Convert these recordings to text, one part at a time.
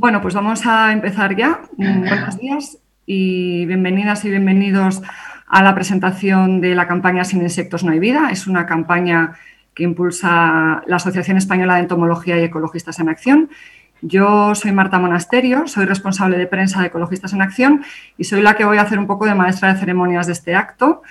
Bueno, pues vamos a empezar ya. Mm, buenos días y bienvenidas y bienvenidos a la presentación de la campaña Sin insectos no hay vida. Es una campaña que impulsa la Asociación Española de Entomología y Ecologistas en Acción. Yo soy Marta Monasterio, soy responsable de prensa de Ecologistas en Acción y soy la que voy a hacer un poco de maestra de ceremonias de este acto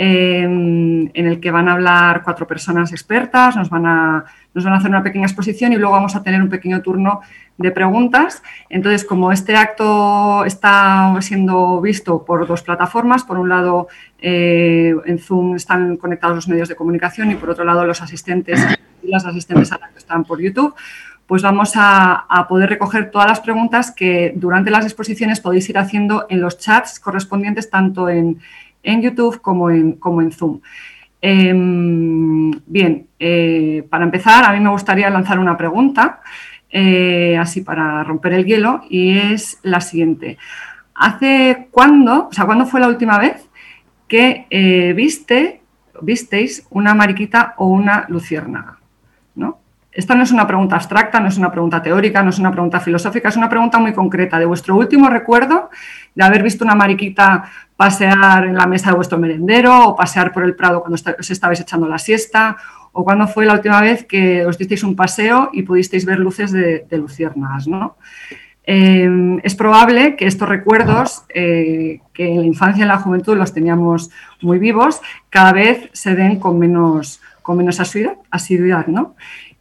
en, el que van a hablar cuatro personas expertas, nos van, a, nos van a hacer una pequeña exposición y luego vamos a tener un pequeño turno de preguntas. Entonces, como este acto está siendo visto por dos plataformas, por un lado eh, en Zoom están conectados los medios de comunicación y por otro lado los asistentes y las asistentes a la que están por YouTube, pues vamos a, poder recoger todas las preguntas que durante las exposiciones podéis ir haciendo en los chats correspondientes tanto en, en YouTube como en, como en Zoom. Em, bien, eh, para empezar, a mí me gustaría lanzar una pregunta, eh, así para romper el hielo, y es la siguiente. ¿Hace cuándo, o sea, cuándo fue la última vez que eh, viste, visteis una mariquita o una luciérnaga? Esta no es una pregunta abstracta, no es una pregunta teórica, no es una pregunta filosófica, es una pregunta muy concreta de vuestro último recuerdo de haber visto una mariquita pasear en la mesa de vuestro merendero o pasear por el prado cuando os estabais echando la siesta o cuándo fue la última vez que os disteis un paseo y pudisteis ver luces de, luciérnagas. ¿no? Eh, es probable que estos recuerdos, eh, que en la infancia y en la juventud los teníamos muy vivos, cada vez se den con menos, con menos asiduidad ¿no?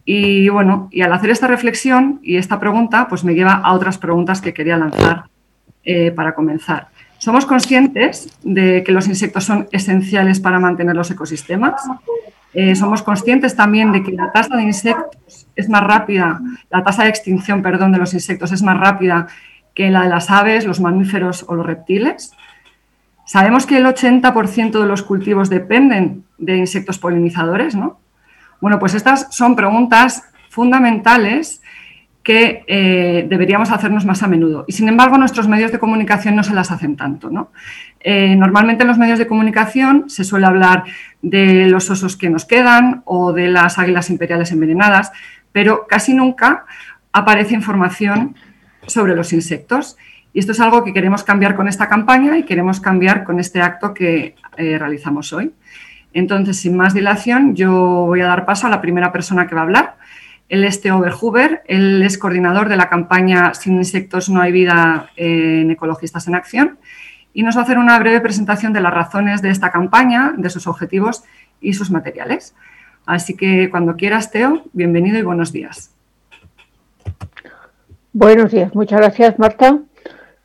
Y bueno, y al hacer esta reflexión y esta pregunta, pues me lleva a otras preguntas que quería lanzar eh, para comenzar. ¿Somos conscientes de que los insectos son esenciales para mantener los ecosistemas? Eh, somos conscientes también de que la tasa de insectos es más rápida, la tasa de extinción, perdón, de los insectos es más rápida que la de las aves, los mamíferos o los reptiles. Sabemos que el 80% de los cultivos dependen de insectos polinizadores, ¿no? Bueno, pues estas son preguntas fundamentales que eh, deberíamos hacernos más a menudo. Y sin embargo, nuestros medios de comunicación no se las hacen tanto. ¿no? Eh, normalmente en los medios de comunicación se suele hablar de los osos que nos quedan o de las águilas imperiales envenenadas, pero casi nunca aparece información sobre los insectos. Y esto es algo que queremos cambiar con esta campaña y queremos cambiar con este acto que eh, realizamos hoy. Entonces, sin más dilación, yo voy a dar paso a la primera persona que va a hablar. Él es Theo Verhuber, él es coordinador de la campaña Sin insectos no hay vida en Ecologistas en Acción y nos va a hacer una breve presentación de las razones de esta campaña, de sus objetivos y sus materiales. Así que cuando quieras, Teo, bienvenido y buenos días. Buenos días, muchas gracias, Marta.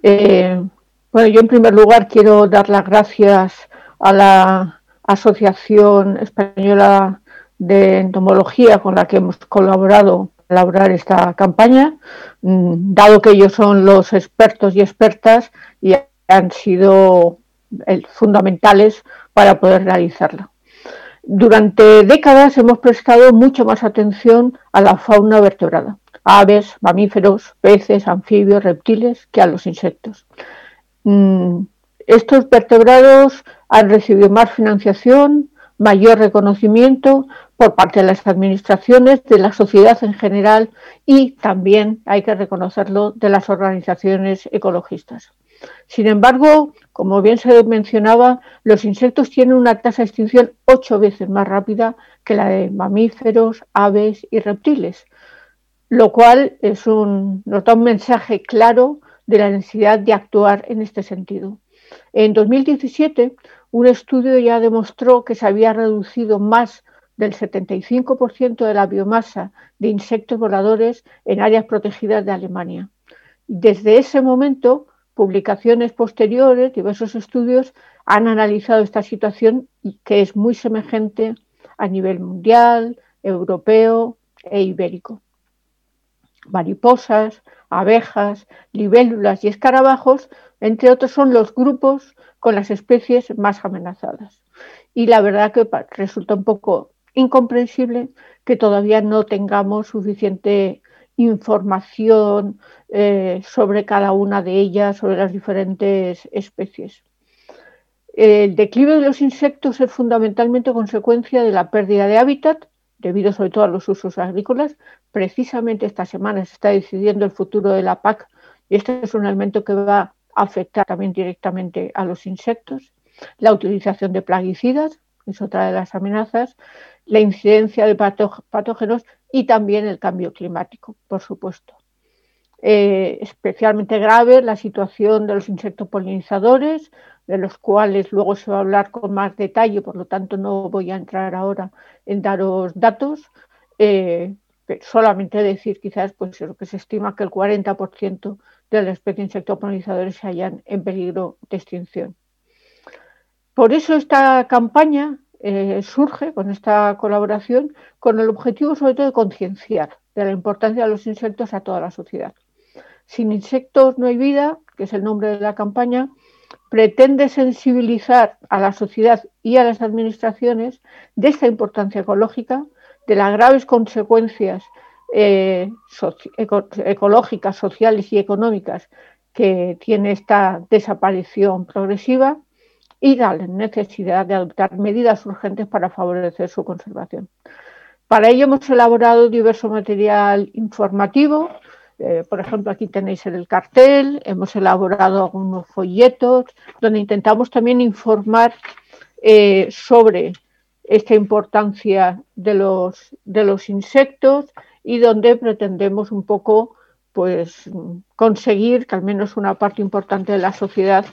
Eh, bueno, yo en primer lugar quiero dar las gracias a la Asociación Española de Entomología con la que hemos colaborado para elaborar esta campaña, mm, dado que ellos son los expertos y expertas y han sido eh, fundamentales para poder realizarla. Durante décadas hemos prestado mucho más atención a la fauna vertebrada, aves, mamíferos, peces, anfibios, reptiles, que a los insectos. Mm, estos vertebrados han recibido más financiación, mayor reconocimiento por parte de las administraciones, de la sociedad en general y también, hay que reconocerlo, de las organizaciones ecologistas. Sin embargo, como bien se mencionaba, los insectos tienen una tasa de extinción ocho veces más rápida que la de mamíferos, aves y reptiles, lo cual es un, nos da un mensaje claro de la necesidad de actuar en este sentido. En 2017, un estudio ya demostró que se había reducido más del 75% de la biomasa de insectos voladores en áreas protegidas de Alemania. Desde ese momento, publicaciones posteriores, diversos estudios han analizado esta situación que es muy semejante a nivel mundial, europeo e ibérico. Mariposas, abejas, libélulas y escarabajos, entre otros, son los grupos con las especies más amenazadas. Y la verdad que resulta un poco incomprensible que todavía no tengamos suficiente información eh, sobre cada una de ellas, sobre las diferentes especies. El declive de los insectos es fundamentalmente consecuencia de la pérdida de hábitat, debido sobre todo a los usos agrícolas. Precisamente esta semana se está decidiendo el futuro de la PAC y este es un elemento que va afectar también directamente a los insectos. La utilización de plaguicidas es otra de las amenazas, la incidencia de patógenos y también el cambio climático, por supuesto. Eh, especialmente grave la situación de los insectos polinizadores, de los cuales luego se va a hablar con más detalle, por lo tanto no voy a entrar ahora en daros datos. Eh, solamente decir quizás pues lo que se estima que el 40% de las especies de insectos se hallan en peligro de extinción. Por eso esta campaña eh, surge con esta colaboración con el objetivo sobre todo de concienciar de la importancia de los insectos a toda la sociedad. Sin insectos no hay vida, que es el nombre de la campaña, pretende sensibilizar a la sociedad y a las administraciones de esta importancia ecológica, de las graves consecuencias eh, ecológicas, sociales y económicas que tiene esta desaparición progresiva y la necesidad de adoptar medidas urgentes para favorecer su conservación. Para ello hemos elaborado diverso material informativo, eh, por ejemplo, aquí tenéis el cartel, hemos elaborado algunos folletos donde intentamos también informar eh, sobre esta importancia de los, de los insectos y donde pretendemos un poco pues conseguir que al menos una parte importante de la sociedad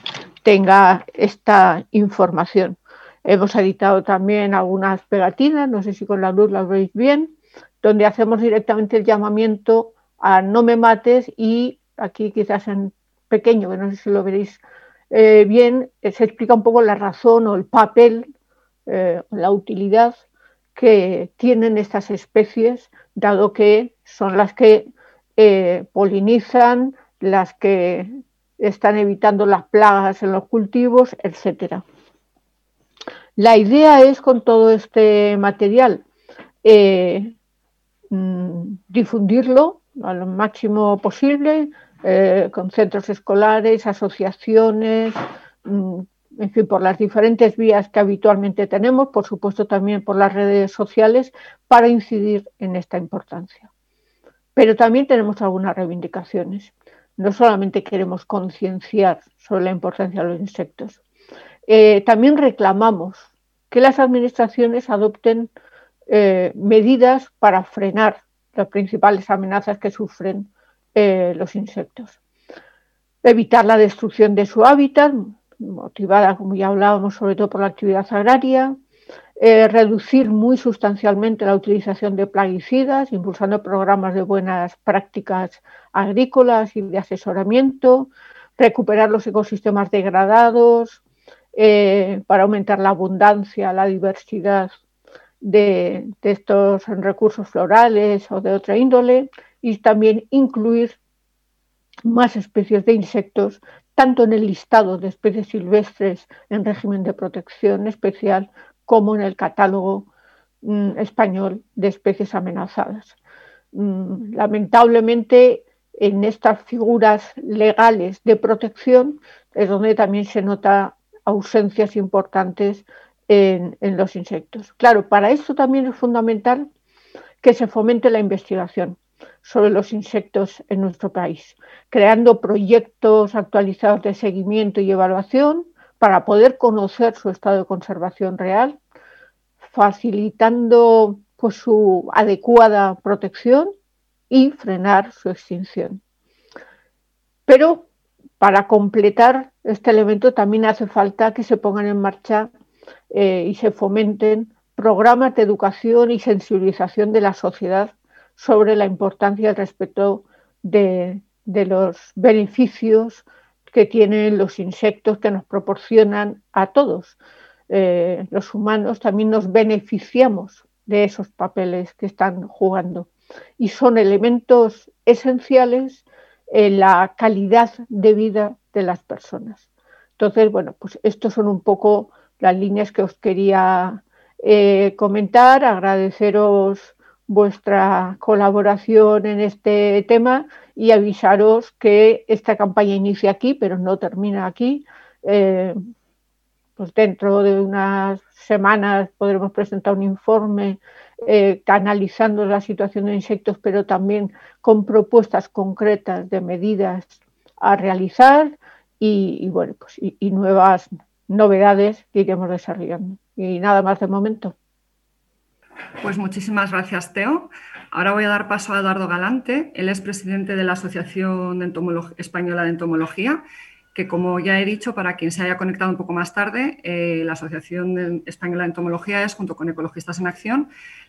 tenga esta información. Hemos editado también algunas pegatinas, no sé si con la luz las veis bien, donde hacemos directamente el llamamiento a no me mates y aquí quizás en pequeño, que no sé si lo veréis eh, bien, eh, se explica un poco la razón o el papel, eh, la utilidad que tienen estas especies, dado que son las que polinizan, las que están evitando las plagas en los cultivos, etc. La idea es con todo este material mm, difundirlo a lo máximo posible, eh, con centros escolares, asociaciones, mm, en fin, por las diferentes vías que habitualmente tenemos, por supuesto también por las redes sociales, para incidir en esta importancia. Pero también tenemos algunas reivindicaciones. No solamente queremos concienciar sobre la importancia de los insectos, eh, también reclamamos que las administraciones adopten eh, medidas para frenar las principales amenazas que sufren eh, los insectos. Evitar la destrucción de su hábitat, motivada, como ya hablábamos, sobre todo por la actividad agraria, eh, reducir muy sustancialmente la utilización de plaguicidas, impulsando programas de buenas prácticas agrícolas y de asesoramiento, recuperar los ecosistemas degradados eh, para aumentar la abundancia, la diversidad de, estos recursos florales o de otra índole y también incluir más especies de insectos, tanto en el listado de especies silvestres en régimen de protección especial como en el catálogo mm, español de especies amenazadas. Mm, lamentablemente, en estas figuras legales de protección es donde también se nota ausencias importantes en, los insectos. Claro, para esto también es fundamental que se fomente la investigación sobre los insectos en nuestro país, creando proyectos actualizados de seguimiento y evaluación para poder conocer su estado de conservación real, facilitando pues, su adecuada protección y frenar su extinción. Pero para completar este elemento también hace falta que se pongan en marcha eh, y se fomenten programas de educación y sensibilización de la sociedad sobre la importancia y el respeto de, los beneficios que tienen los insectos que nos proporcionan a todos. Eh, los humanos también nos beneficiamos de esos papeles que están jugando y son elementos esenciales en la calidad de vida de las personas. Entonces, bueno, pues estos son un poco las líneas que os quería eh, comentar, agradeceros vuestra colaboración en este tema y avisaros que esta campaña inicia aquí, pero no termina aquí. Eh, pues dentro de unas semanas podremos presentar un informe eh, canalizando la situación de insectos, pero también con propuestas concretas de medidas a realizar y, bueno, pues, y nuevas novedades que iremos desarrollando. Y nada más de momento. Pues muchísimas gracias, Teo. Ahora voy a dar paso a Eduardo Galante. Él es presidente de la Asociación Española de Entomología, que como ya he dicho, para quien se haya conectado un poco más tarde, eh, la Asociación Española de Entomología es, junto con Ecologistas en Acción,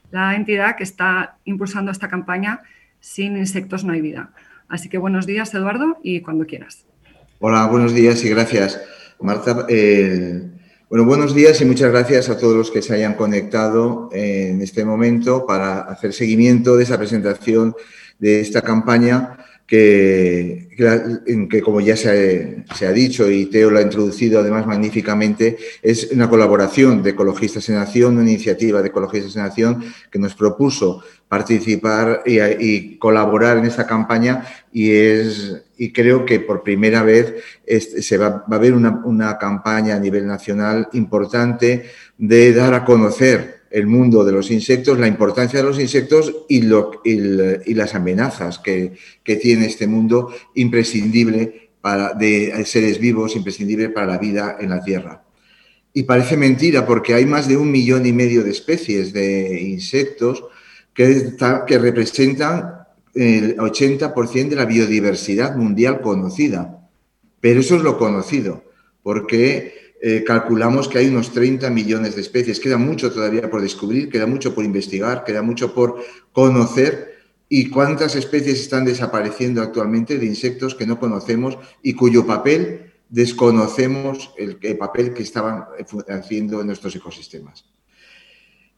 la entidad que está impulsando esta campaña Sin insectos no hay vida. Así que buenos días, Eduardo, y cuando quieras. Hola, buenos días y gracias, Marta. Eh, bueno, buenos días y muchas gracias a todos los que se hayan conectado en este momento para hacer seguimiento de esa presentación de esta campaña que, que, como ya se ha, dicho y Teo lo ha introducido además magníficamente, es una colaboración de Ecologistas en Acción, una iniciativa de Ecologistas en Acción que nos propuso participar y, colaborar en esta campaña y, es, y creo que por primera vez se va, a haber una, una campaña a nivel nacional importante de dar a conocer el mundo de los insectos, la importancia de los insectos y, lo, y, las amenazas que, tiene este mundo imprescindible para, de seres vivos, imprescindible para la vida en la Tierra. Y parece mentira porque hay más de un millón y medio de especies de insectos que, que representan el 80% de la biodiversidad mundial conocida. Pero eso es lo conocido, porque eh, calculamos que hay unos 30 millones de especies. Queda mucho todavía por descubrir, queda mucho por investigar, queda mucho por conocer y cuántas especies están desapareciendo actualmente de insectos que no conocemos y cuyo papel desconocemos el, papel que estaban haciendo en nuestros ecosistemas.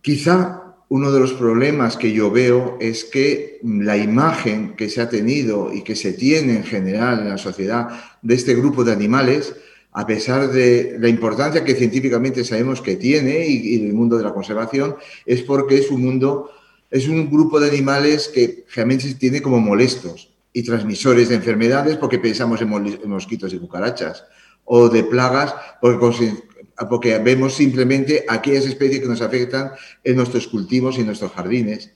Quizá uno de los problemas que yo veo es que la imagen que se ha tenido y que se tiene en general en la sociedad de este grupo de animales a pesar de la importancia que científicamente sabemos que tiene y, el mundo de la conservación, es porque es un mundo, es un grupo de animales que realmente se tiene como molestos y transmisores de enfermedades porque pensamos en, mosquitos y cucarachas, o de plagas porque, porque vemos simplemente aquellas especies que nos afectan en nuestros cultivos y en nuestros jardines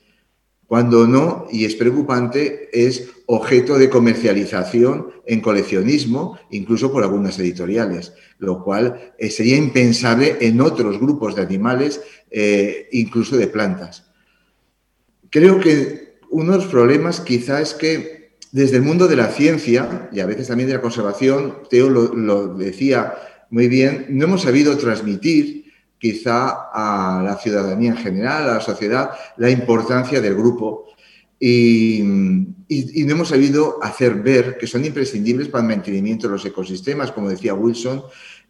cuando no, y es preocupante, es objeto de comercialización en coleccionismo, incluso por algunas editoriales, lo cual eh, sería impensable en otros grupos de animales, eh, incluso de plantas. Creo que uno de los problemas quizá es que desde el mundo de la ciencia y a veces también de la conservación, Teo lo decía muy bien, no hemos sabido transmitir quizá a la ciudadanía en general, a la sociedad, la importancia del grupo y, no hemos sabido hacer ver que son imprescindibles para el mantenimiento de los ecosistemas, como decía Wilson.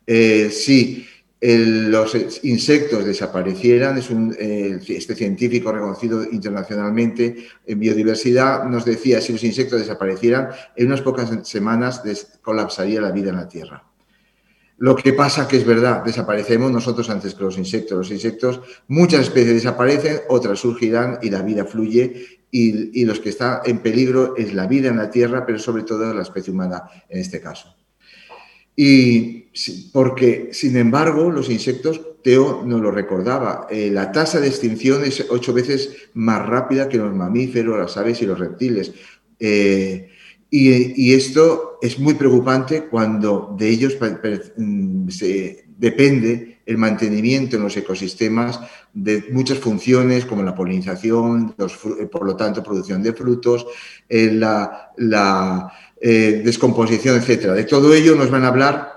Eh, si los insectos desaparecieran, es un, este científico reconocido internacionalmente en biodiversidad nos decía, si los insectos desaparecieran, en unas pocas semanas colapsaría la vida en la Tierra. Lo que pasa que es verdad, desaparecemos nosotros antes que los insectos. Los insectos, muchas especies desaparecen, otras surgirán y la vida fluye y, los que están en peligro es la vida en la Tierra, pero sobre todo la especie humana en este caso. Y porque, sin embargo, los insectos, Teo nos lo recordaba, eh, la tasa de extinción es ocho veces más rápida que los mamíferos, las aves y los reptiles. Eh, y, esto es muy preocupante cuando de ellos mm, se depende el mantenimiento en los ecosistemas de muchas funciones como la polinización, eh, por lo tanto producción de frutos, eh, la, eh, descomposición, etc. De todo ello nos van a hablar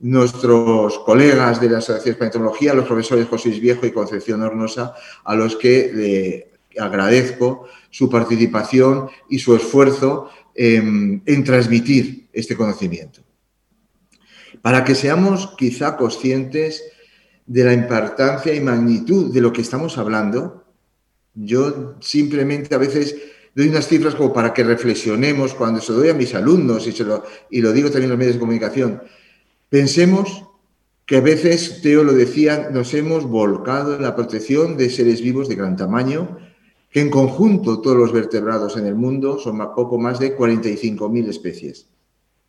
nuestros colegas de la Asociación de Paleontología, los profesores José Luis Viejo y Concepción Hornosa, a los que agradezco su participación y su esfuerzo en, transmitir este conocimiento. Para que seamos quizá conscientes de la importancia y magnitud de lo que estamos hablando, yo simplemente a veces doy unas cifras como para que reflexionemos cuando se lo doy a mis alumnos y, se lo, y lo digo también en los medios de comunicación. Pensemos que a veces, Teo lo decía, nos hemos volcado en la protección de seres vivos de gran tamaño, que en conjunto todos los vertebrados en el mundo son poco más de 45.000 especies.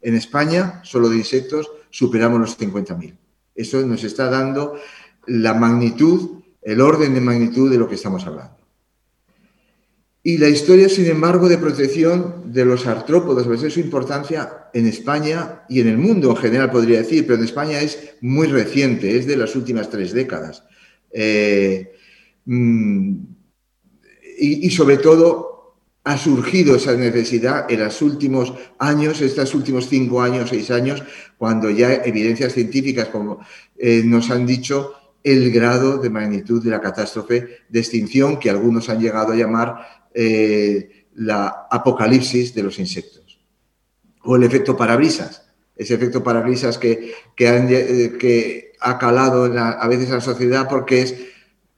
En España, solo de insectos, superamos los 50.000. Eso nos está dando la magnitud, el orden de magnitud de lo que estamos hablando. Y la historia, sin embargo, de protección de los artrópodos, pues es su importancia en España y en el mundo en general, podría decir, pero en España es muy reciente, es de las últimas tres décadas. Eh, mm, y, sobre todo ha surgido esa necesidad en los últimos años, estos últimos cinco años, seis años, cuando ya evidencias científicas como eh, nos han dicho el grado de magnitud de la catástrofe de extinción que algunos han llegado a llamar eh, la apocalipsis de los insectos. O el efecto parabrisas, ese efecto parabrisas que, que, eh, que ha calado a veces en la sociedad porque es,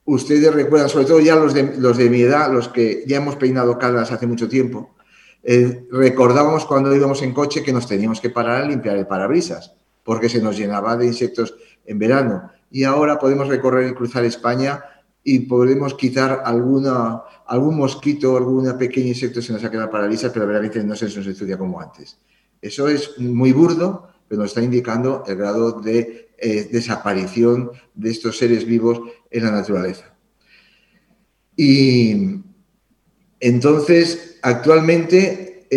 ustedes recuerdan, sobre todo ya los de, mi edad, los que ya hemos peinado calas hace mucho tiempo, eh, recordábamos cuando íbamos en coche que nos teníamos que parar a limpiar el parabrisas porque se nos llenaba de insectos en verano. Y ahora podemos recorrer y cruzar España y podemos quitar algún mosquito, algún pequeño insecto se nos ha quedado paralizado, pero realmente no se nos estudia como antes. Eso es muy burdo, pero nos está indicando el grado de eh, desaparición de estos seres vivos en la naturaleza. Y entonces, actualmente,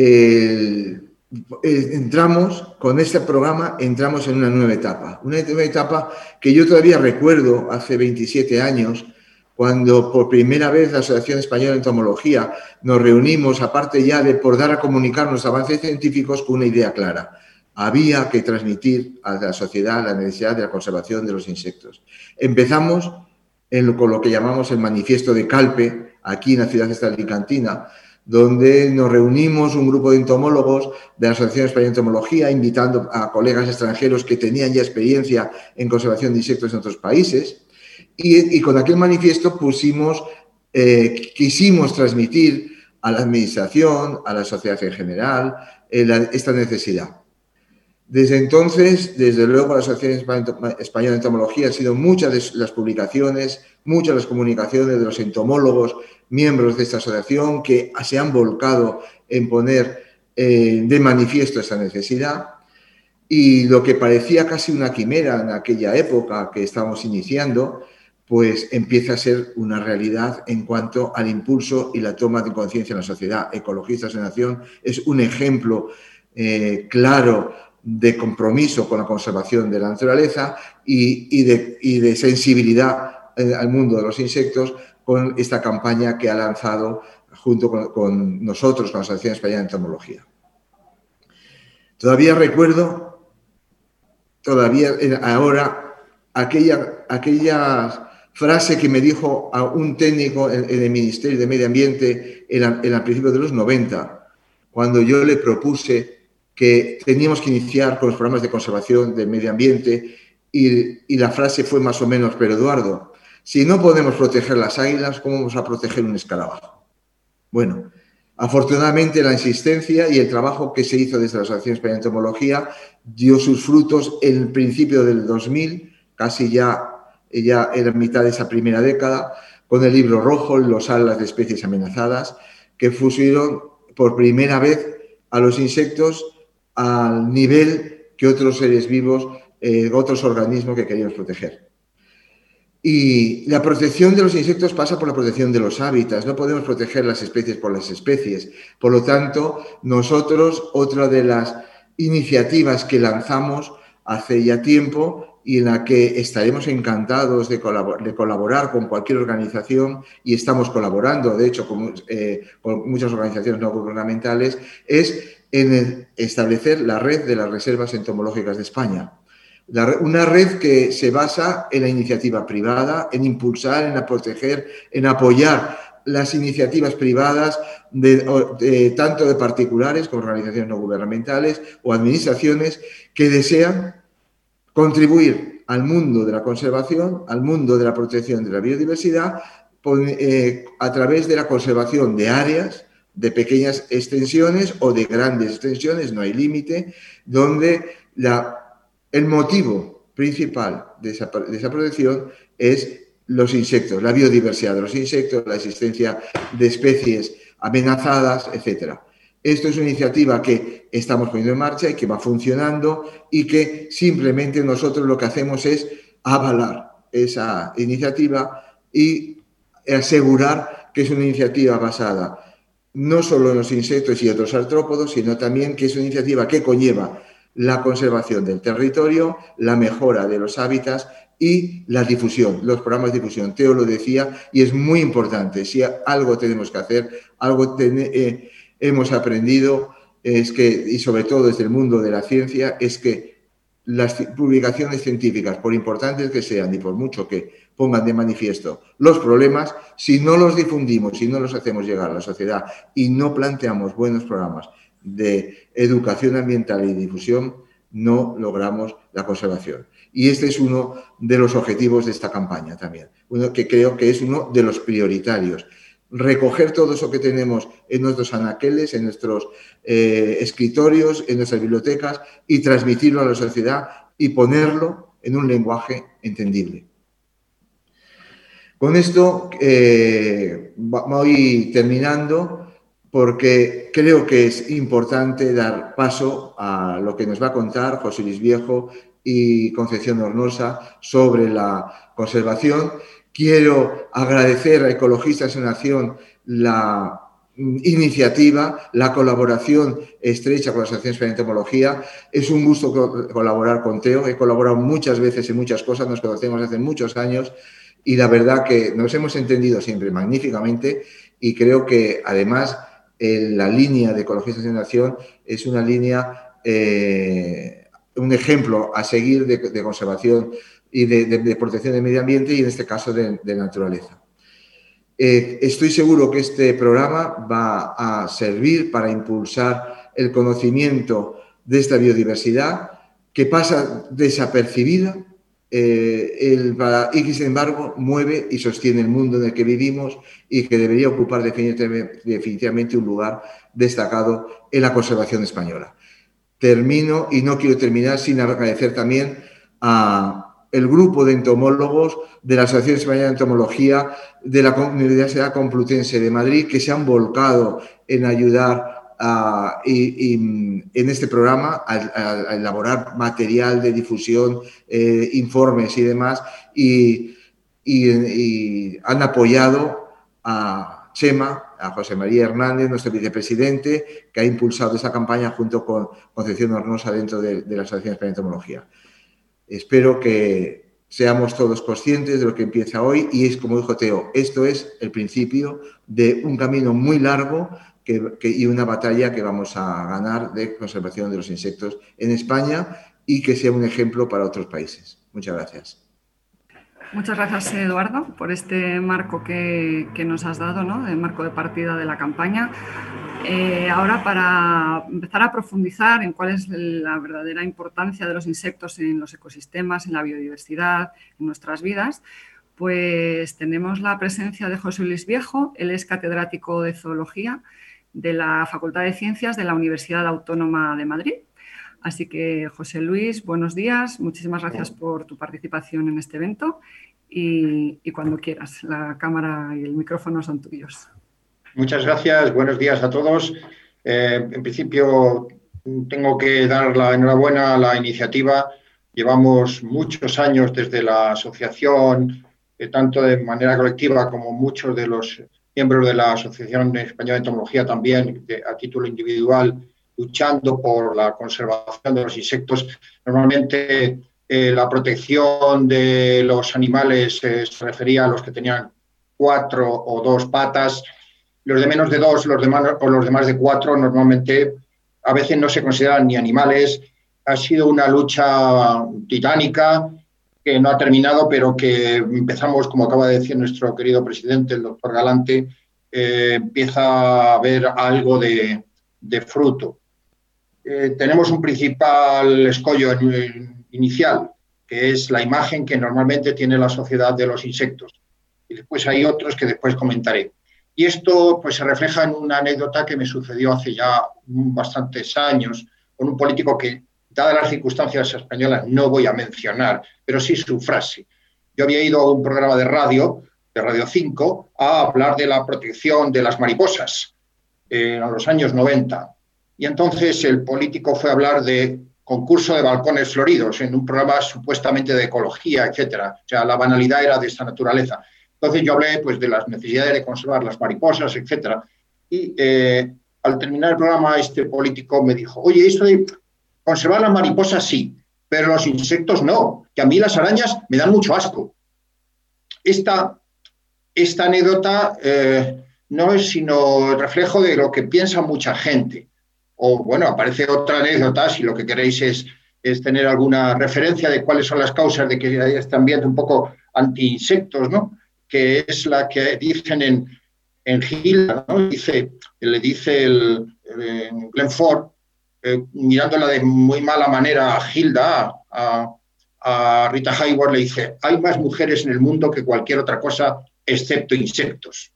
entramos, con este programa, entramos en una nueva etapa. Una nueva etapa que yo todavía recuerdo hace 27 años, cuando por primera vez la Asociación Española de Entomología nos reunimos, aparte ya de por dar a comunicar los avances científicos, con una idea clara. Había que transmitir a la sociedad la necesidad de la conservación de los insectos. Empezamos con lo que llamamos el manifiesto de Calpe, aquí en la ciudad de Alicantina, donde nos reunimos un grupo de entomólogos de la Asociación Española de Entomología, invitando a colegas extranjeros que tenían ya experiencia en conservación de insectos en otros países. Y, con aquel manifiesto pusimos, eh, quisimos transmitir a la Administración, a la sociedad en general, eh, esta necesidad. Desde entonces, desde luego, la Asociación Española de Entomología han sido muchas de las publicaciones, muchas de las comunicaciones de los entomólogos miembros de esta asociación que se han volcado en poner eh, de manifiesto esta necesidad. Y lo que parecía casi una quimera en aquella época que estábamos iniciando, pues empieza a ser una realidad en cuanto al impulso y la toma de conciencia en la sociedad. Ecologistas en Nación es un ejemplo eh, claro de compromiso con la conservación de la naturaleza y, de, sensibilidad eh, al mundo de los insectos con esta campaña que ha lanzado junto con, nosotros, con la Asociación Española de Entomología. Todavía recuerdo, todavía ahora, aquella, aquella frase que me dijo a un técnico en, el Ministerio de Medio Ambiente en, el principio de los 90, cuando yo le propuse que teníamos que iniciar con los programas de conservación del medio ambiente y, y la frase fue más o menos, pero Eduardo, si no podemos proteger las águilas, ¿cómo vamos a proteger un escarabajo? Bueno, afortunadamente la insistencia y el trabajo que se hizo desde la Asociación Española de Entomología dio sus frutos en el principio del 2000, casi ya, ya en mitad de esa primera década, con el libro rojo, Los alas de especies amenazadas, que pusieron por primera vez a los insectos al nivel que otros seres vivos, eh, otros organismos que queríamos proteger. Y la protección de los insectos pasa por la protección de los hábitats. No podemos proteger las especies por las especies. Por lo tanto, nosotros, otra de las iniciativas que lanzamos hace ya tiempo y en la que estaremos encantados de, colaborar con cualquier organización y estamos colaborando, de hecho, con, eh, con muchas organizaciones no gubernamentales, es en establecer la red de las reservas entomológicas de España. Una red que se basa en la iniciativa privada, en impulsar, en proteger, en apoyar las iniciativas privadas tanto de particulares como organizaciones no gubernamentales o administraciones que desean contribuir al mundo de la conservación, al mundo de la protección de la biodiversidad eh, a través de la conservación de áreas, de pequeñas extensiones o de grandes extensiones, no hay límite, donde la el motivo principal de esa, protección es los insectos, la biodiversidad de los insectos, la existencia de especies amenazadas, etc. Esto es una iniciativa que estamos poniendo en marcha y que va funcionando y que simplemente nosotros lo que hacemos es avalar esa iniciativa y asegurar que es una iniciativa basada no solo en los insectos y otros artrópodos, sino también que es una iniciativa que conlleva la conservación del territorio, la mejora de los hábitats y la difusión, los programas de difusión. Teo lo decía y es muy importante. Si algo tenemos que hacer, algo eh, hemos aprendido, es que, y sobre todo desde el mundo de la ciencia, es que las publicaciones científicas, por importantes que sean y por mucho que pongan de manifiesto los problemas, si no los difundimos, si no los hacemos llegar a la sociedad y no planteamos buenos programas de educación ambiental y difusión, no logramos la conservación. Y este es uno de los objetivos de esta campaña también, uno que creo que es uno de los prioritarios. Recoger todo eso que tenemos en nuestros anaqueles, en nuestros eh, escritorios, en nuestras bibliotecas y transmitirlo a la sociedad y ponerlo en un lenguaje entendible. Con esto eh, voy terminando porque creo que es importante dar paso a lo que nos va a contar José Luis Viejo y Concepción Hornosa sobre la conservación. Quiero agradecer a Ecologistas en Acción la iniciativa, la colaboración estrecha con la Asociación de Entomología. Es un gusto colaborar con Teo. He colaborado muchas veces en muchas cosas, nos conocemos hace muchos años y la verdad que nos hemos entendido siempre magníficamente y creo que además la línea de Ecologistas en Nación es una línea, eh, un ejemplo a seguir de, conservación y de, protección del medio ambiente y en este caso de, naturaleza. Eh, estoy seguro que este programa va a servir para impulsar el conocimiento de esta biodiversidad que pasa desapercibida eh, el, y sin embargo mueve y sostiene el mundo en el que vivimos y que debería ocupar definitivamente un lugar destacado en la conservación española. Termino y no quiero terminar sin agradecer también a el grupo de entomólogos de la Asociación Española de Entomología de la Universidad Complutense de Madrid que se han volcado en ayudar y, en este programa a, elaborar material de difusión, eh, informes y demás, y, han apoyado a Chema, a José María Hernández, nuestro vicepresidente, que ha impulsado esa campaña junto con Concepción Hornosa dentro de, la Asociación de Entomología. Espero que seamos todos conscientes de lo que empieza hoy y es como dijo Teo, esto es el principio de un camino muy largo y una batalla que vamos a ganar de conservación de los insectos en España y que sea un ejemplo para otros países. Muchas gracias. Muchas gracias, Eduardo, por este marco que, nos has dado, ¿no? el marco de partida de la campaña. Eh, ahora, para empezar a profundizar en cuál es la verdadera importancia de los insectos en los ecosistemas, en la biodiversidad, en nuestras vidas, pues tenemos la presencia de José Luis Viejo. Él es catedrático de zoología de la Facultad de Ciencias de la Universidad Autónoma de Madrid. Así que, José Luis, buenos días. Muchísimas gracias por tu participación en este evento y, cuando quieras, la cámara y el micrófono son tuyos. Muchas gracias. Buenos días a todos. Eh, en principio, tengo que dar la enhorabuena a la iniciativa. Llevamos muchos años desde la asociación, eh, tanto de manera colectiva como muchos de los miembros de la Asociación Española de Entomología también, a título individual, luchando por la conservación de los insectos. Normalmente eh, la protección de los animales eh, se refería a los que tenían cuatro o dos patas. Los de menos de dos los o los de más de cuatro normalmente a veces no se consideran ni animales. Ha sido una lucha titánica no ha terminado, pero que empezamos, como acaba de decir nuestro querido presidente, el doctor Galante, eh, empieza a haber algo de, fruto. Eh, tenemos un principal escollo inicial, que es la imagen que normalmente tiene la sociedad de los insectos. Y después hay otros que después comentaré. Y esto pues, se refleja en una anécdota que me sucedió hace ya bastantes años con un político que dadas las circunstancias españolas, no voy a mencionar, pero sí su frase. Yo había ido a un programa de radio, de Radio 5, a hablar de la protección de las mariposas en los años 90. Y entonces el político fue a hablar de concurso de balcones floridos en un programa supuestamente de ecología, etcétera. O sea, la banalidad era de esta naturaleza. Entonces yo hablé pues, de las necesidades de conservar las mariposas, etcétera. Y eh, al terminar el programa, este político me dijo, oye, esto de conservar las mariposas sí, pero los insectos no, que a mí las arañas me dan mucho asco. Esta, esta anécdota eh, no es sino el reflejo de lo que piensa mucha gente. O bueno, aparece otra anécdota, si lo que queréis es, es tener alguna referencia de cuáles son las causas de que haya este ambiente un poco anti-insectos, ¿no? que es la que dicen en, en Gilda, ¿no? dice, le dice el, Glenn Ford, eh, mirándola de muy mala manera a Gilda, a, Rita Hayworth, le dice, hay más mujeres en el mundo que cualquier otra cosa excepto insectos.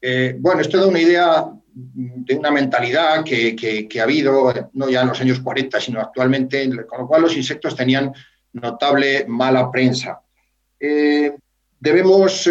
Eh, bueno, esto da una idea de una mentalidad que, ha habido, no ya en los años 40, sino actualmente, con lo cual los insectos tenían notable mala prensa. Eh, debemos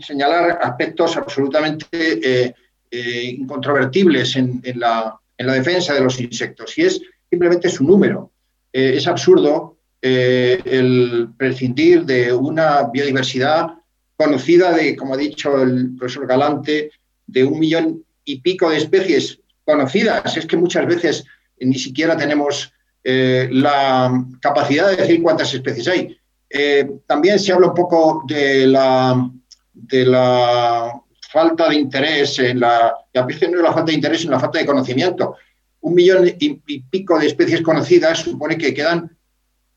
señalar aspectos absolutamente incontrovertibles en, la, defensa de los insectos, y es simplemente su número. es absurdo el prescindir de una biodiversidad conocida de, como ha dicho el profesor Galante, de un millón y pico de especies conocidas. Es que muchas veces ni siquiera tenemos la capacidad de decir cuántas especies hay. Eh, también se habla un poco de la, de la falta de interés, en la, a veces no es la falta de interés, sino la falta de conocimiento. Un millón y, pico de especies conocidas supone que quedan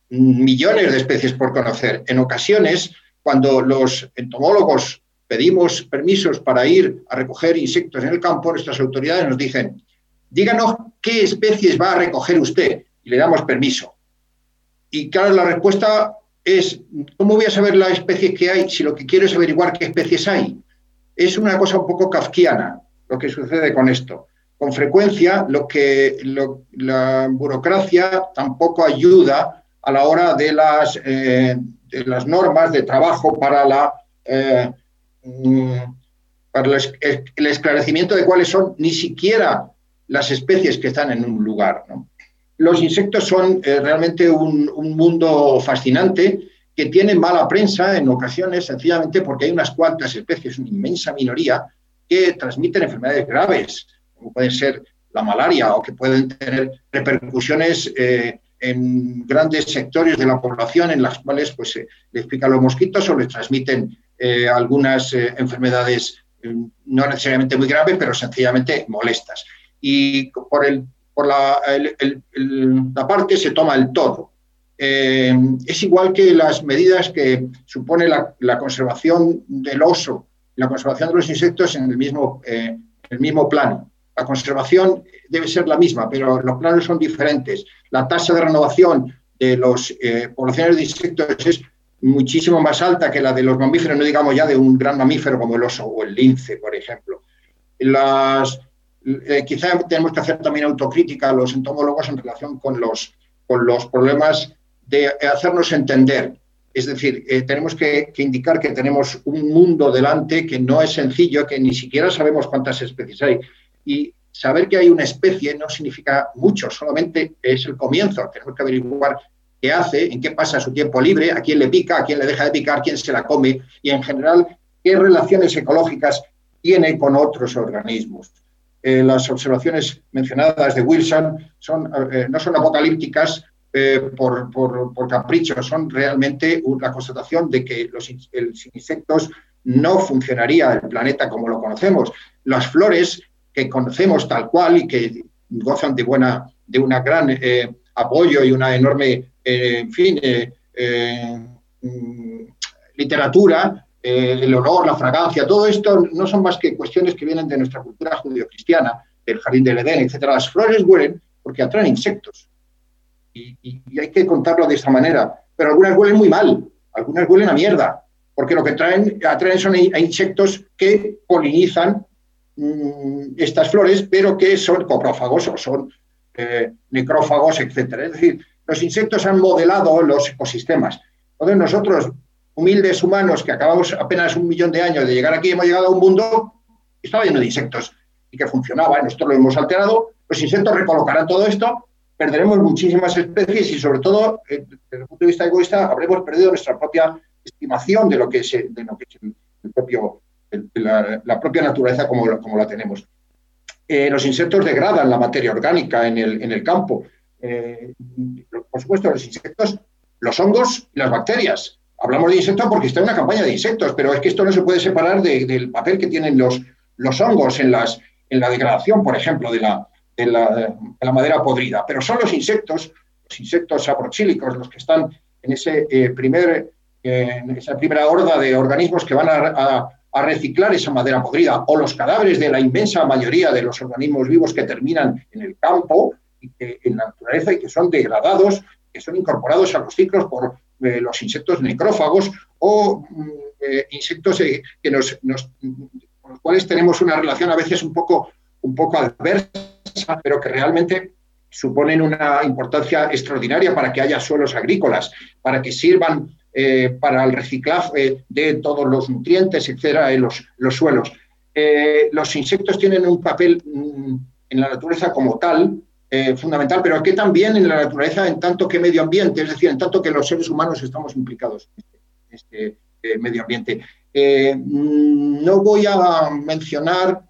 millones de especies por conocer. En ocasiones, cuando los entomólogos pedimos permisos para ir a recoger insectos en el campo, nuestras autoridades nos dicen, díganos qué especies va a recoger usted y le damos permiso. Y claro, la respuesta es, ¿cómo voy a saber la especie que hay si lo que quiero es averiguar qué especies hay? Es una cosa un poco kafkiana lo que sucede con esto. Con frecuencia, lo que la burocracia tampoco ayuda a la hora de las, eh, normas de trabajo para, la, eh, mm, para el esclarecimiento de cuáles son ni siquiera las especies que están en un lugar. los insectos son eh, realmente un, mundo fascinante que tiene mala prensa en ocasiones sencillamente porque hay unas cuantas especies, una inmensa minoría, que transmiten enfermedades graves, como pueden ser la malaria o que pueden tener repercusiones eh, en grandes sectores de la población en las cuales pues, se les pican los mosquitos o les transmiten eh, algunas enfermedades no necesariamente muy graves, pero sencillamente molestas. Y por el por la, la parte se toma el todo. Eh, es igual que las medidas que supone la, conservación del oso, la conservación de los insectos en el mismo, eh, el mismo plano. La conservación debe ser la misma, pero los planos son diferentes. La tasa de renovación de las eh, poblaciones de insectos es muchísimo más alta que la de los mamíferos, no digamos ya de un gran mamífero como el oso o el lince, por ejemplo. Las, eh, quizá tenemos que hacer también autocrítica a los entomólogos en relación con los, con los problemas de hacernos entender. Es decir, eh, tenemos que, indicar que tenemos un mundo delante que no es sencillo, que ni siquiera sabemos cuántas especies hay. Y saber que hay una especie no significa mucho, solamente es el comienzo. Tenemos que averiguar qué hace, en qué pasa su tiempo libre, a quién le pica, a quién le deja de picar, quién se la come y en general qué relaciones ecológicas tiene con otros organismos. Eh, las observaciones mencionadas de Wilson son, eh, no son apocalípticas eh, por, capricho, son realmente una constatación de que los, insectos no funcionaría el planeta como lo conocemos. Las flores que conocemos tal cual y que gozan de, buena, de una gran apoyo y una enorme, en fin, mm, literatura, eh, el olor, la fragancia, todo esto no son más que cuestiones que vienen de nuestra cultura judio-cristiana, del jardín del Edén, etc. Las flores huelen porque atraen insectos. Y, hay que contarlo de esta manera. Pero algunas huelen muy mal, algunas huelen a mierda, porque lo que traen, atraen son insectos que polinizan mm, estas flores, pero que son coprófagos o son eh, necrófagos, etc. Es decir, los insectos han modelado los ecosistemas. Entonces nosotros humildes humanos que acabamos apenas un millón de años de llegar aquí, hemos llegado a un mundo que estaba lleno de insectos y que funcionaba, nosotros lo hemos alterado, los insectos recolocarán todo esto, perderemos muchísimas especies y sobre todo, eh, desde el punto de vista egoísta, habremos perdido nuestra propia estimación de lo que es, de lo que es el, propio la, propia naturaleza como, como la tenemos. Eh, los insectos degradan la materia orgánica en el, en el campo. Eh, por supuesto, los insectos, los hongos y las bacterias. Hablamos de insectos porque está en una campaña de insectos, pero es que esto no se puede separar del papel que tienen los, los hongos en, las, en la degradación, por ejemplo, de la, de la, madera podrida. Pero son los insectos, los insectos saproxílicos, los que están en, ese, eh, primer, en esa primera horda de organismos que van a, a reciclar esa madera podrida, o los cadáveres de la inmensa mayoría de los organismos vivos que terminan en el campo, y en la naturaleza y que son degradados, que son incorporados a los ciclos por eh, los insectos necrófagos o mm, eh, insectos eh, que nos, con los cuales tenemos una relación a veces un poco, un poco adversa, pero que realmente suponen una importancia extraordinaria para que haya suelos agrícolas, para que sirvan eh, para el reciclaje de todos los nutrientes, etcétera, en los, suelos. Eh, los insectos tienen un papel mm, en la naturaleza como tal, eh, fundamental, pero que también en la naturaleza en tanto que medio ambiente, es decir, en tanto que los seres humanos estamos implicados en este, este medio ambiente. Mm, no voy a mencionar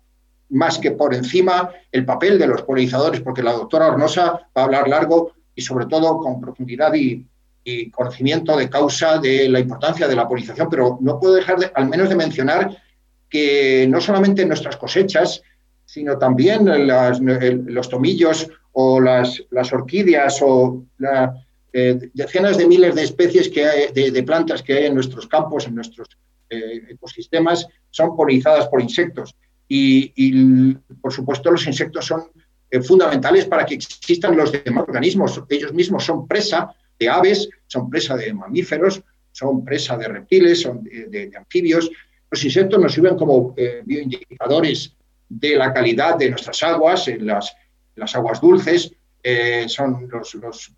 más que por encima el papel de los polinizadores, porque la doctora Hornosa va a hablar largo y sobre todo con profundidad y, conocimiento de causa de la importancia de la polinización, pero no puedo dejar de, al menos de mencionar que no solamente en nuestras cosechas, sino también los tomillos o las, las orquídeas o eh, decenas de miles de especies que de, plantas que hay en nuestros campos, en nuestros eh, ecosistemas, son polinizadas por insectos. Y, por supuesto, los insectos son eh, fundamentales para que existan los demás organismos. Ellos mismos son presa de aves, son presa de mamíferos, son presa de reptiles, son de, anfibios. Los insectos nos sirven como eh, bioindicadores de la calidad de nuestras aguas, en las, las aguas dulces, eh, son los, los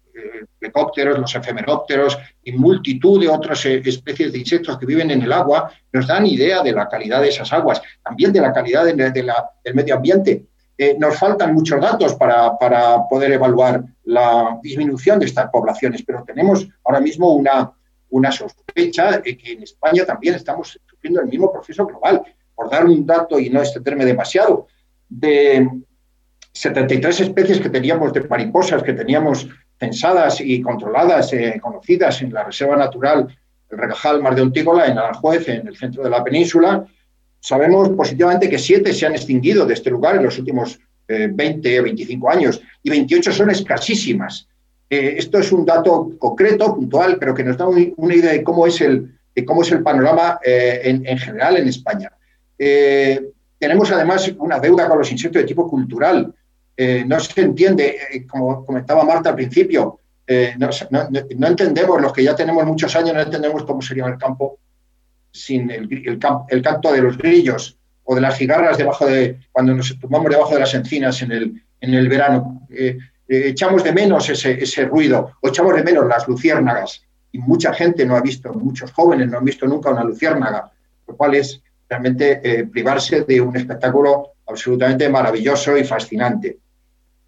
eh, los efemerópteros y multitud de otras especies de insectos que viven en el agua, nos dan idea de la calidad de esas aguas, también de la calidad de, del medio ambiente. Eh, nos faltan muchos datos para, poder evaluar la disminución de estas poblaciones, pero tenemos ahora mismo una, una sospecha de que en España también estamos sufriendo el mismo proceso global. Por dar un dato y no extenderme demasiado, de 73 especies que teníamos de mariposas, que teníamos pensadas y controladas, eh, conocidas en la Reserva Natural el Regajal Mar de Ontígola, en Aranjuez, en el centro de la península, Sabemos positivamente que siete se han extinguido de este lugar en los últimos 20 o 25 años y 28 son escasísimas. Eh, esto es un dato concreto, puntual, pero que nos da una idea de cómo es el, de cómo es el panorama eh, en, general en España. Eh, tenemos además una deuda con los insectos de tipo cultural. No se entiende, como comentaba Marta al principio, no, no, entendemos, los que ya tenemos muchos años, no entendemos cómo sería el campo sin el, canto de los grillos o de las cigarras debajo de, cuando nos tumbamos debajo de las encinas en el, verano. Eh, eh, echamos de menos ese, ese, ruido, o echamos de menos las luciérnagas. Y mucha gente no ha visto, muchos jóvenes no han visto nunca una luciérnaga, lo cual es realmente eh, privarse de un espectáculo absolutamente maravilloso y fascinante.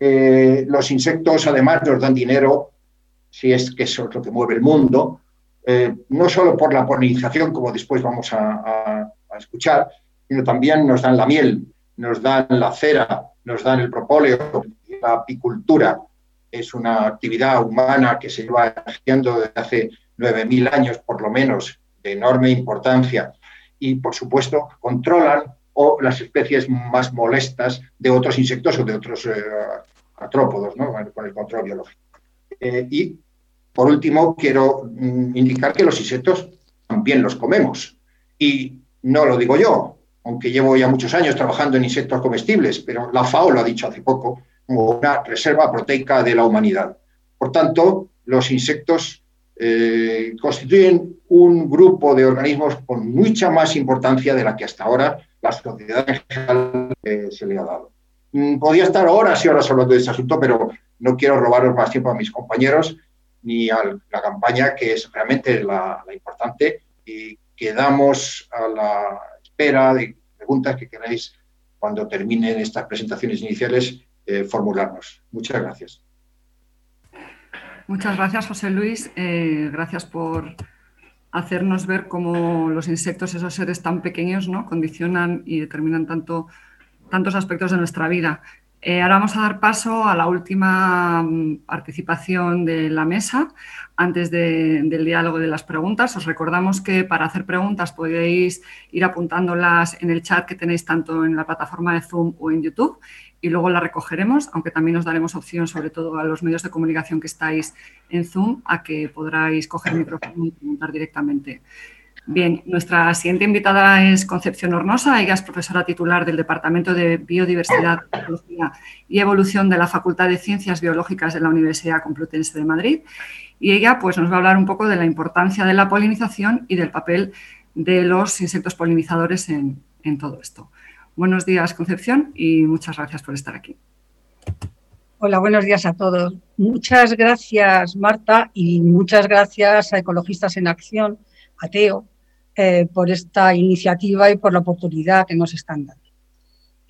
Los insectos además nos dan dinero, si es que eso es lo que mueve el mundo, eh, no solo por la polinización, como después vamos a, escuchar, sino también nos dan la miel, nos dan la cera, nos dan el propóleo, la apicultura. Es una actividad humana que se lleva haciendo desde hace 9.000 años, por lo menos, de enorme importancia. Y, por supuesto, controlan o las especies más molestas de otros insectos o de otros eh, artrópodos, con el control biológico. Eh, y por último, quiero mm, indicar que los insectos también los comemos. Y no lo digo yo, aunque llevo ya muchos años trabajando en insectos comestibles, pero la FAO lo ha dicho hace poco como una reserva proteica de la humanidad. Por tanto, los insectos eh, constituyen un grupo de organismos con mucha más importancia de la que hasta ahora la sociedad en general eh, se le ha dado. Mm, podría estar horas y horas hablando de este asunto, pero no quiero robaros más tiempo a mis compañeros ni a la campaña, que es realmente la, importante, y quedamos a la espera de preguntas que queráis cuando terminen estas presentaciones iniciales eh, formularnos. Muchas gracias. Muchas gracias, José Luis. Eh, gracias por, hacernos ver cómo los insectos, esos seres tan pequeños, ¿no? condicionan y determinan tanto, tantos aspectos de nuestra vida. Eh, ahora vamos a dar paso a la última mm, participación de la mesa antes del diálogo de las preguntas. Os recordamos que para hacer preguntas podéis ir apuntándolas en el chat que tenéis tanto en la plataforma de Zoom o en YouTube y luego las recogeremos, aunque también os daremos opción, sobre todo a los medios de comunicación que estáis en Zoom, a que podráis coger el micrófono y preguntar directamente. Bien, nuestra siguiente invitada es Concepción Hornosa. Ella es profesora titular del Departamento de Biodiversidad, y Evolución de la Facultad de Ciencias Biológicas de la Universidad Complutense de Madrid. Y ella pues, nos va a hablar un poco de la importancia de la polinización y del papel de los insectos polinizadores en, en todo esto. Buenos días, Concepción, y muchas gracias por estar aquí. Hola, buenos días a todos. Muchas gracias, Marta, y muchas gracias a Ecologistas en Acción, a Teo, eh, por esta iniciativa y por la oportunidad que nos están dando.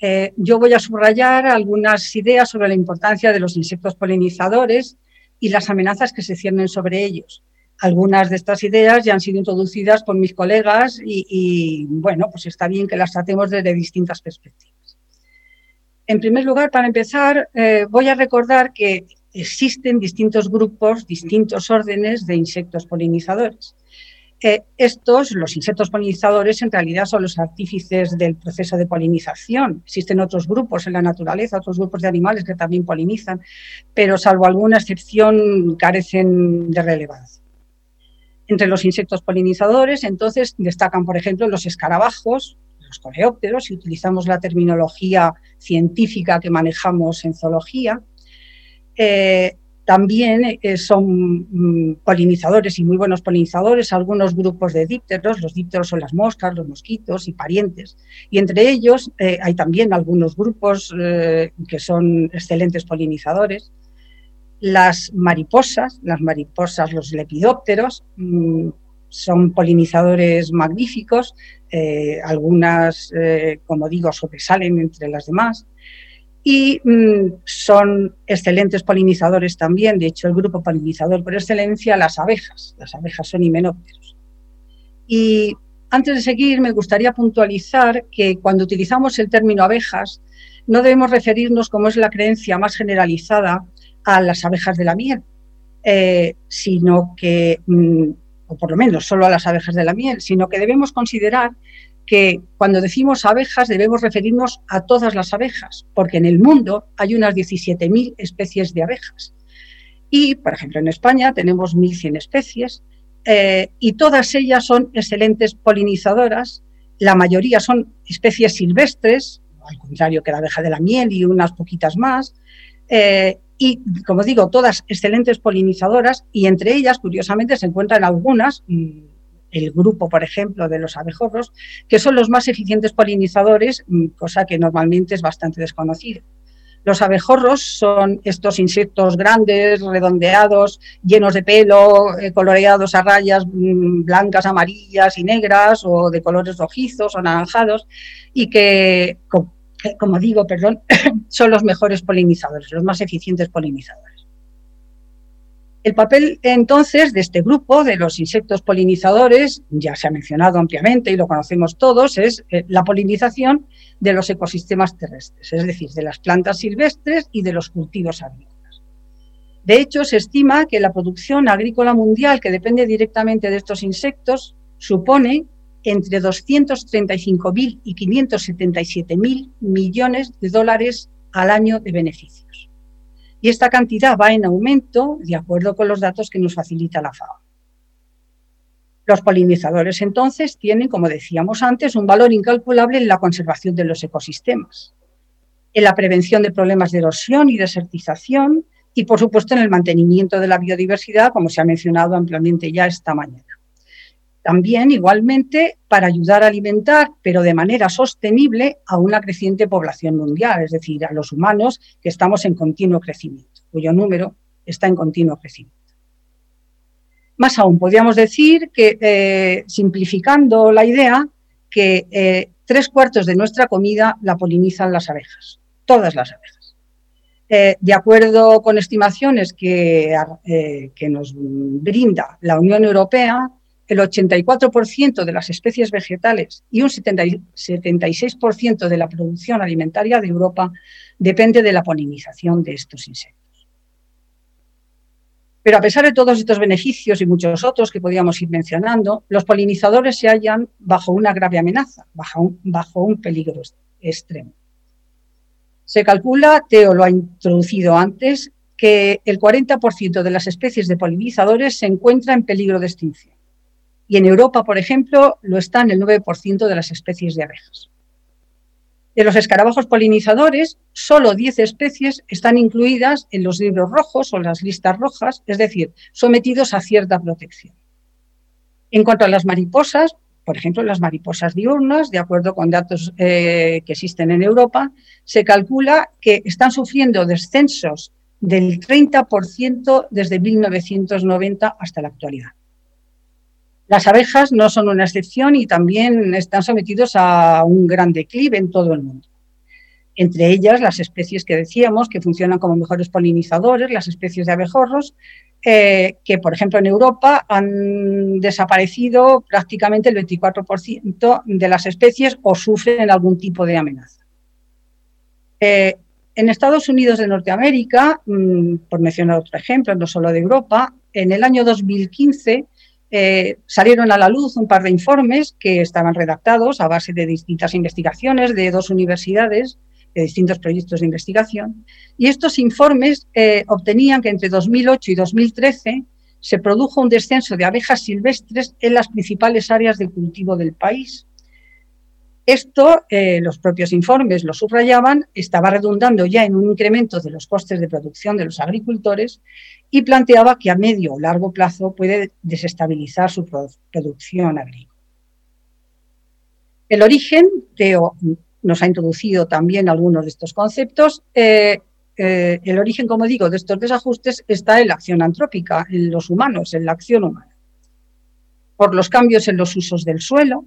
Eh, yo voy a subrayar algunas ideas sobre la importancia de los insectos polinizadores y las amenazas que se ciernen sobre ellos. Algunas de estas ideas ya han sido introducidas por mis colegas y, bueno, pues está bien que las tratemos desde distintas perspectivas. En primer lugar, para empezar, eh, voy a recordar que existen distintos grupos, distintos órdenes de insectos polinizadores estos, los insectos polinizadores, en realidad son los artífices del proceso de polinización. Existen otros grupos en la naturaleza, otros grupos de animales que también polinizan, pero salvo alguna excepción carecen de relevancia. Entre los insectos polinizadores, entonces, destacan, por ejemplo, los escarabajos, los coleópteros, si utilizamos la terminología científica que manejamos en zoología, eh, también eh, son mm, polinizadores y muy buenos polinizadores algunos grupos de dípteros. Los dípteros son las moscas, los mosquitos y parientes. Y entre ellos eh, hay también algunos grupos eh, que son excelentes polinizadores. Las mariposas, las mariposas, los lepidópteros, mm, son polinizadores magníficos. algunas, como digo, sobresalen entre las demás y mm, son excelentes polinizadores también. De hecho, el grupo polinizador por excelencia, las abejas. Las abejas son himenópteros. Y antes de seguir, me gustaría puntualizar que cuando utilizamos el término abejas, no debemos referirnos, como es la creencia más generalizada, a las abejas de la miel, eh, sino que, mm, o por lo menos solo a las abejas de la miel, sino que debemos considerar que cuando decimos abejas debemos referirnos a todas las abejas, porque en el mundo hay unas 17.000 especies de abejas. Y, por ejemplo, en España tenemos 1.100 especies eh, y todas ellas son excelentes polinizadoras. La mayoría son especies silvestres, al contrario que la abeja de la miel y unas poquitas más. Eh, y, como digo, todas excelentes polinizadoras y entre ellas, curiosamente, se encuentran algunas, mm, el grupo, por ejemplo, de los abejorros, que son los más eficientes polinizadores, mm, cosa que normalmente es bastante desconocida. Los abejorros son estos insectos grandes, redondeados, llenos de pelo, eh, coloreados a rayas mm, blancas, amarillas y negras, o de colores rojizos o anaranjados, y que, como digo, perdón, son los mejores polinizadores, los más eficientes polinizadores. El papel entonces de este grupo de los insectos polinizadores, ya se ha mencionado ampliamente y lo conocemos todos, es eh, la polinización de los ecosistemas terrestres, es decir, de las plantas silvestres y de los cultivos agrícolas. De hecho, se estima que la producción agrícola mundial que depende directamente de estos insectos supone entre 235.000 y 577.000 millones de dólares al año de beneficios y esta cantidad va en aumento de acuerdo con los datos que nos facilita la FAO. Los polinizadores entonces tienen, como decíamos antes, un valor incalculable en la conservación de los ecosistemas, en la prevención de problemas de erosión y desertización y, por supuesto, en el mantenimiento de la biodiversidad, como se ha mencionado ampliamente ya esta mañana. También, igualmente, para ayudar a alimentar, pero de manera sostenible, a una creciente población mundial, es decir, a los humanos que estamos en continuo crecimiento, cuyo número está en continuo crecimiento. Más aún, podríamos decir que, eh, simplificando la idea, que eh, tres cuartos de nuestra comida la polinizan las abejas, todas las abejas. Eh, de acuerdo con estimaciones que, que nos brinda la Unión Europea, el 84% de las especies vegetales y un 76% de la producción alimentaria de Europa depende de la polinización de estos insectos. Pero a pesar de todos estos beneficios y muchos otros que podríamos ir mencionando, los polinizadores se hallan bajo una grave amenaza, bajo un, bajo un peligro extremo. Se calcula, Teo lo ha introducido antes, que el 40% de las especies de polinizadores se encuentra en peligro de extinción. Y en Europa, por ejemplo, lo están el 9% de las especies de abejas. De los escarabajos polinizadores, solo 10 especies están incluidas en los libros rojos o las listas rojas, es decir, sometidos a cierta protección. En cuanto a las mariposas, por ejemplo, las mariposas diurnas, de acuerdo con datos eh, que existen en Europa, se calcula que están sufriendo descensos del 30% desde 1990 hasta la actualidad. Las abejas no son una excepción y también están sometidos a un gran declive en todo el mundo. Entre ellas, las especies que decíamos que funcionan como mejores polinizadores, las especies de abejorros, eh, que por ejemplo en Europa han desaparecido prácticamente el 24% de las especies o sufren algún tipo de amenaza. Eh, en Estados Unidos de Norteamérica, mm, por mencionar otro ejemplo, no solo de Europa, en el año 2015 eh, salieron a la luz un par de informes que estaban redactados a base de distintas investigaciones de dos universidades, de distintos proyectos de investigación, y estos informes eh, obtenían que entre 2008 y 2013 se produjo un descenso de abejas silvestres en las principales áreas de cultivo del país. Esto, eh, los propios informes lo subrayaban, estaba redundando ya en un incremento de los costes de producción de los agricultores y planteaba que a medio o largo plazo puede desestabilizar su producción agrícola. El origen, Teo nos ha introducido también algunos de estos conceptos, eh, eh, el origen, como digo, de estos desajustes está en la acción antrópica, en los humanos, en la acción humana. Por los cambios en los usos del suelo,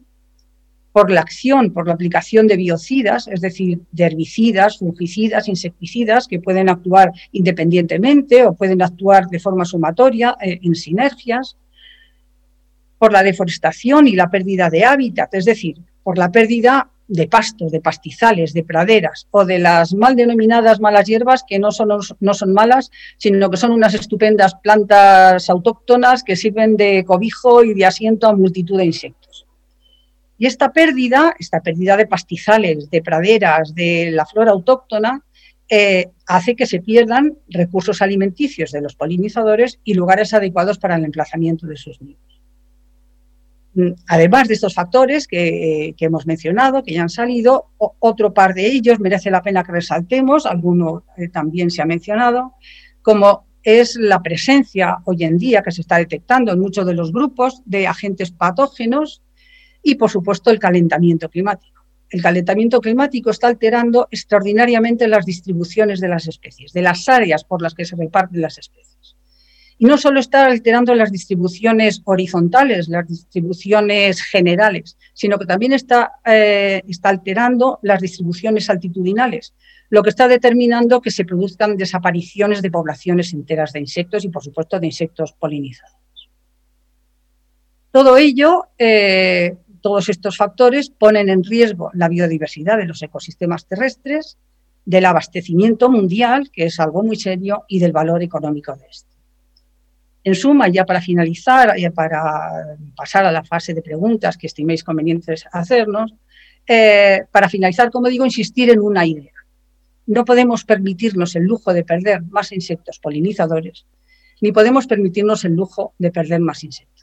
por la acción, por la aplicación de biocidas, es decir, de herbicidas, fungicidas, insecticidas, que pueden actuar independientemente o pueden actuar de forma sumatoria, eh, en sinergias, por la deforestación y la pérdida de hábitat, es decir, por la pérdida de pastos, de pastizales, de praderas o de las mal denominadas malas hierbas que no son, no son malas, sino que son unas estupendas plantas autóctonas que sirven de cobijo y de asiento a multitud de insectos. Y esta pérdida, esta pérdida de pastizales, de praderas, de la flora autóctona, eh, hace que se pierdan recursos alimenticios de los polinizadores y lugares adecuados para el emplazamiento de sus nidos. Mm, además de estos factores que, hemos mencionado, que ya han salido, otro par de ellos merece la pena que resaltemos, alguno eh, también se ha mencionado, como es la presencia hoy en día que se está detectando en muchos de los grupos de agentes patógenos y, por supuesto, el calentamiento climático. El calentamiento climático está alterando extraordinariamente las distribuciones de las especies, de las áreas por las que se reparten las especies. Y no solo está alterando las distribuciones horizontales, las distribuciones generales, sino que también está, eh, está alterando las distribuciones altitudinales, lo que está determinando que se produzcan desapariciones de poblaciones enteras de insectos y, por supuesto, de insectos polinizados. Todo ello eh, todos estos factores ponen en riesgo la biodiversidad de los ecosistemas terrestres, del abastecimiento mundial, que es algo muy serio, y del valor económico de este. En suma, ya para finalizar, y para pasar a la fase de preguntas que estiméis convenientes hacernos, eh, para finalizar, como digo, insistir en una idea. No podemos permitirnos el lujo de perder más insectos polinizadores, ni podemos permitirnos el lujo de perder más insectos.